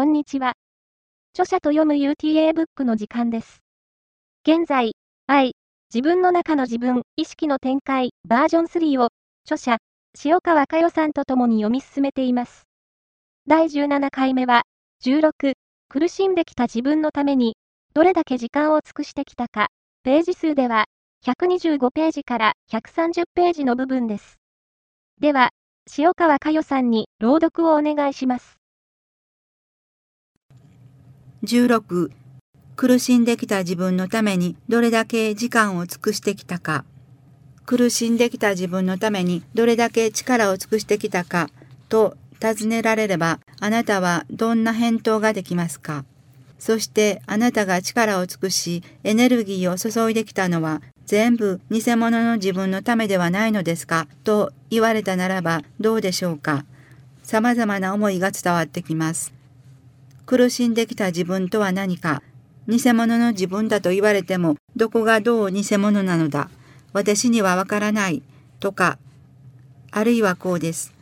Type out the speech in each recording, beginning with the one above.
こんにちは。著者と読む UTA ブックの時間です。現在、愛、自分の中の自分、意識の展開、バージョン3を、著者、塩川佳代さんと共に読み進めています。第17回目は、16、苦しんできた自分のために、どれだけ時間を尽くしてきたか、ページ数では、125ページから130ページの部分です。では、塩川佳代さんに朗読をお願いします。16苦しんできた自分のためにどれだけ時間を尽くしてきたか。苦しんできた自分のためにどれだけ力を尽くしてきたか。と尋ねられればあなたはどんな返答ができますか。そしてあなたが力を尽くしエネルギーを注いできたのは全部偽物の自分のためではないのですか。と言われたならばどうでしょうか。様々な思いが伝わってきます。苦しんできた自分とは何か、偽物の自分だと言われても、どこがどう偽物なのだ、私にはわからない、とか、あるいはこうです。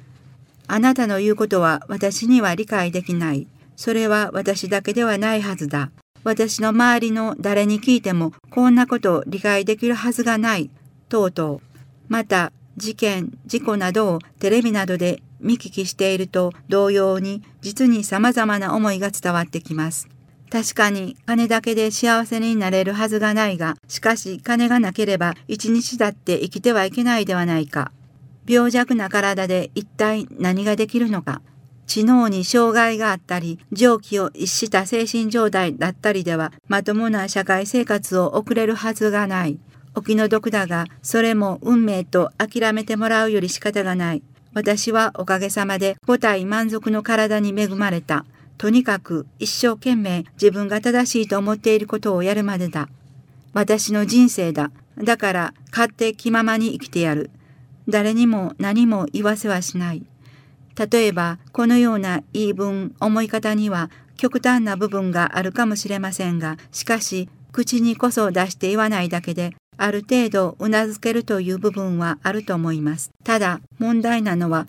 あなたの言うことは私には理解できない。それは私だけではないはずだ。私の周りの誰に聞いてもこんなことを理解できるはずがない。とうとう。また、事件、事故などをテレビなどで見聞きしていると同様に実に様々な思いが伝わってきます。確かに金だけで幸せになれるはずがないが、しかし金がなければ一日だって生きてはいけないではないか。病弱な体で一体何ができるのか。知能に障害があったり、常軌を逸した精神状態だったりでは、まともな社会生活を送れるはずがない。お気の毒だが、それも運命と諦めてもらうより仕方がない。私はおかげさまで五体満足の体に恵まれた。とにかく一生懸命自分が正しいと思っていることをやるまでだ。私の人生だ。だから勝手気ままに生きてやる。誰にも何も言わせはしない。例えばこのような言い分思い方には極端な部分があるかもしれませんがしかし口にこそ出して言わないだけである程度うなずけるという部分はあると思います。ただ問題なのは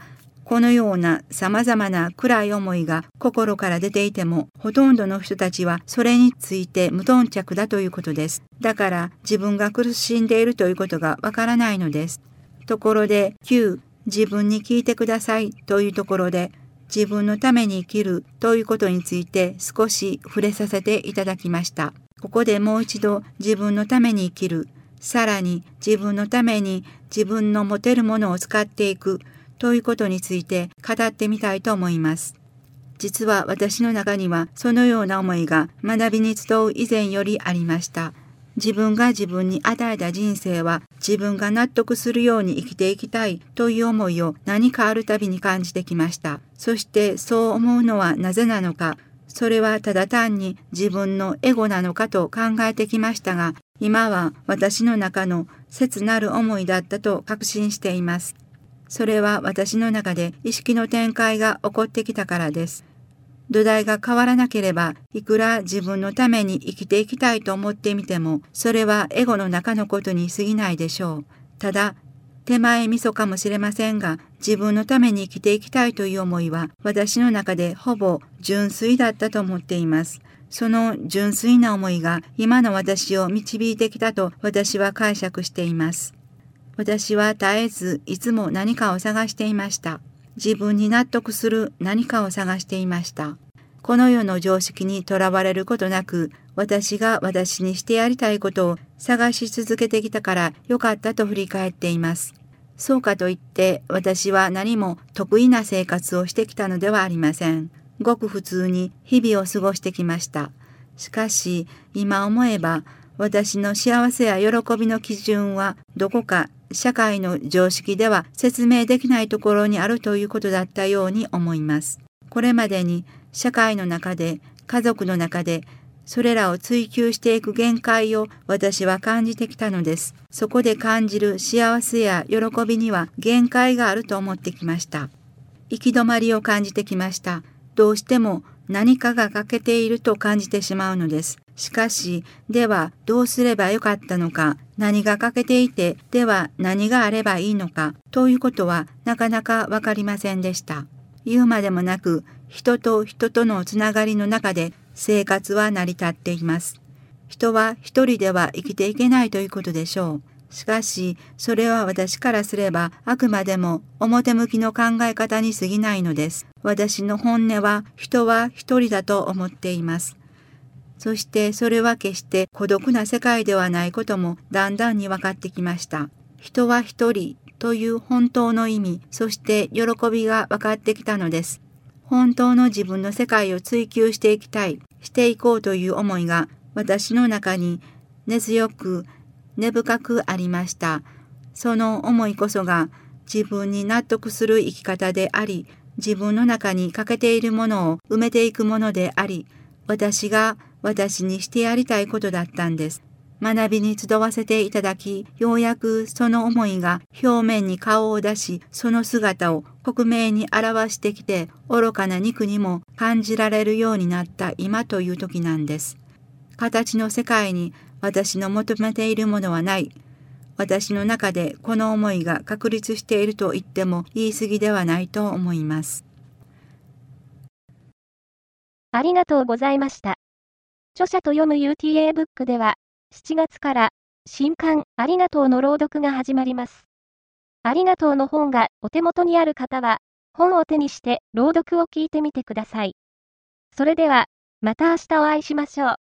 このような様々な暗い思いが心から出ていても、ほとんどの人たちはそれについて無頓着だということです。だから自分が苦しんでいるということがわからないのです。ところで、9、自分に聞いてくださいというところで、自分のために生きるということについて少し触れさせていただきました。ここでもう一度自分のために生きるさらに自分のために自分の持てるものを使っていくということについて語ってみたいと思います。実は私の中にはそのような思いが学びに集う以前よりありました。自分が自分に与えた人生は自分が納得するように生きていきたいという思いを何かあるたびに感じてきました。そしてそう思うのはなぜなのか、それはただ単に自分のエゴなのかと考えてきましたが、今は私の中の切なる思いだったと確信しています。それは私の中で意識の展開が起こってきたからです。土台が変わらなければ、いくら自分のために生きていきたいと思ってみても、それはエゴの中のことに過ぎないでしょう。ただ、手前味噌かもしれませんが、自分のために生きていきたいという思いは、私の中でほぼ純粋だったと思っています。その純粋な思いが今の私を導いてきたと私は解釈しています。私は絶えずいつも何かを探していました。自分に納得する何かを探していました。この世の常識にとらわれることなく、私が私にしてやりたいことを探し続けてきたからよかったと振り返っています。そうかといって私は何も得意な生活をしてきたのではありません。ごく普通に日々を過ごしてきました。しかし、今思えば、私の幸せや喜びの基準はどこか社会の常識では説明できないところにあるということだったように思います。これまでに社会の中で、家族の中で、それらを追求していく限界を私は感じてきたのです。そこで感じる幸せや喜びには限界があると思ってきました。行き止まりを感じてきました。どうしても何かが欠けていると感じてしまうのです。しかし、ではどうすればよかったのか、何が欠けていて、では何があればいいのか、ということはなかなかわかりませんでした。言うまでもなく、人と人とのつながりの中で生活は成り立っています。人は一人では生きていけないということでしょう。しかし、それは私からすれば、あくまでも表向きの考え方に過ぎないのです。私の本音は、人は一人だと思っています。そしてそれは決して孤独な世界ではないこともだんだんに分かってきました。人は一人という本当の意味、そして喜びが分かってきたのです。本当の自分の世界を追求していきたい、していこうという思いが私の中に根強く根深くありました。その思いこそが自分に納得する生き方であり、自分の中に欠けているものを埋めていくものであり、私が私にしてやりたいことだったんです。学びに集わせていただき、ようやくその思いが表面に顔を出し、その姿を克明に表してきて、愚かな肉にも感じられるようになった今という時なんです。形の世界に私の求めているものはない。私の中でこの思いが確立していると言っても言い過ぎではないと思います。ありがとうございました。著者と読む UTA ブックでは、7月から新刊ありがとうの朗読が始まります。ありがとうの本がお手元にある方は、本を手にして朗読を聞いてみてください。それでは、また明日お会いしましょう。